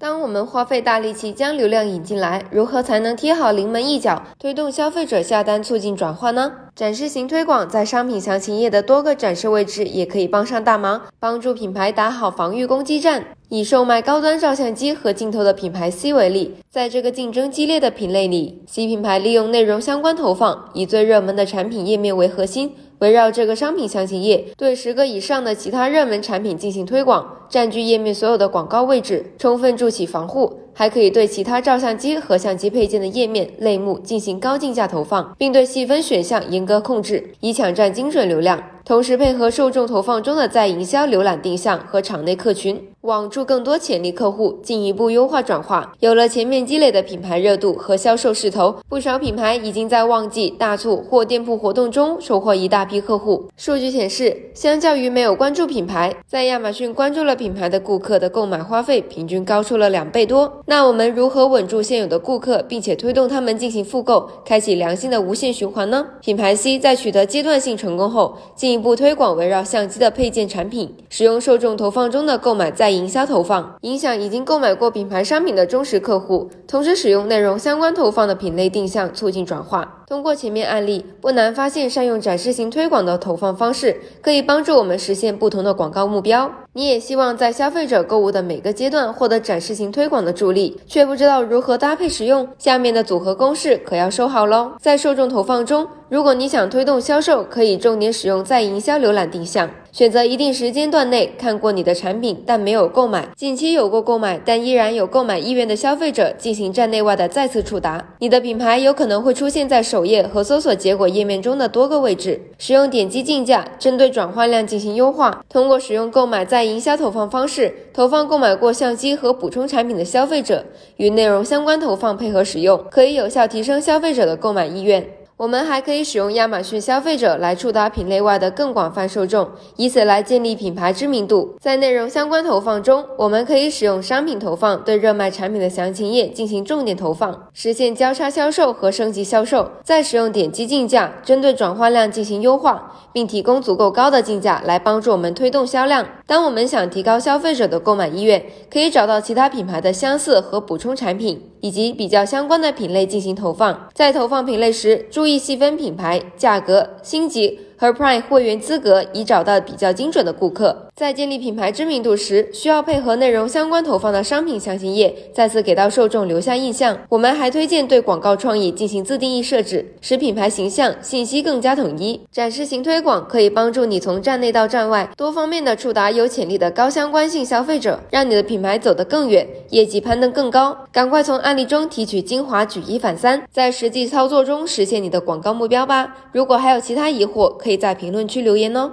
当我们花费大力气将流量引进来，如何才能贴好临门一脚，推动消费者下单，促进转化呢？展示型推广在商品详情页的多个展示位置也可以帮上大忙，帮助品牌打好防御攻击战。以售卖高端照相机和镜头的品牌 C 为例，在这个竞争激烈的品类里，C 品牌利用内容相关投放，以最热门的产品页面为核心。围绕这个商品详情页，对十个以上的其他热门产品进行推广，占据页面所有的广告位置，充分筑起防护。还可以对其他照相机和相机配件的页面类目进行高竞价投放，并对细分选项严格控制，以抢占精准流量。同时配合受众投放中的在营销浏览定向和场内客群，网住更多潜力客户，进一步优化转化。有了前面积累的品牌热度和销售势头，不少品牌已经在旺季大促或店铺活动中收获一大批客户。数据显示，相较于没有关注品牌，在亚马逊关注了品牌的顾客的购买花费平均高出了两倍多。那我们如何稳住现有的顾客，并且推动他们进行复购，开启良性的无限循环呢？品牌 C 在取得阶段性成功后，进一步推广围绕相机的配件产品，使用受众投放中的购买再营销投放，影响已经购买过品牌商品的忠实客户，同时使用内容相关投放的品类定向，促进转化。通过前面案例，不难发现，善用展示型推广的投放方式，可以帮助我们实现不同的广告目标。你也希望在消费者购物的每个阶段获得展示型推广的助力，却不知道如何搭配使用，下面的组合公式可要收好喽。在受众投放中，如果你想推动销售，可以重点使用在营销浏览定向。选择一定时间段内看过你的产品但没有购买，近期有过购买但依然有购买意愿的消费者进行站内外的再次触达，你的品牌有可能会出现在首页和搜索结果页面中的多个位置。使用点击竞价，针对转换量进行优化。通过使用购买在营销投放方式，投放购买过相机和补充产品的消费者，与内容相关投放配合使用，可以有效提升消费者的购买意愿。我们还可以使用亚马逊消费者来触达品类外的更广泛受众，以此来建立品牌知名度。在内容相关投放中，我们可以使用商品投放对热卖产品的详情页进行重点投放，实现交叉销售和升级销售。再使用点击竞价，针对转换量进行优化，并提供足够高的竞价来帮助我们推动销量。当我们想提高消费者的购买意愿，可以找到其他品牌的相似和补充产品。以及比较相关的品类进行投放，在投放品类时，注意细分品牌、价格、星级。和 Prime 会员资格，以找到比较精准的顾客。在建立品牌知名度时，需要配合内容相关投放的商品详情页，再次给到受众留下印象。我们还推荐对广告创意进行自定义设置，使品牌形象信息更加统一。展示型推广可以帮助你从站内到站外，多方面的触达有潜力的高相关性消费者，让你的品牌走得更远，业绩攀登更高。赶快从案例中提取精华，举一反三，在实际操作中实现你的广告目标吧。如果还有其他疑惑，可以。在评论区留言哦。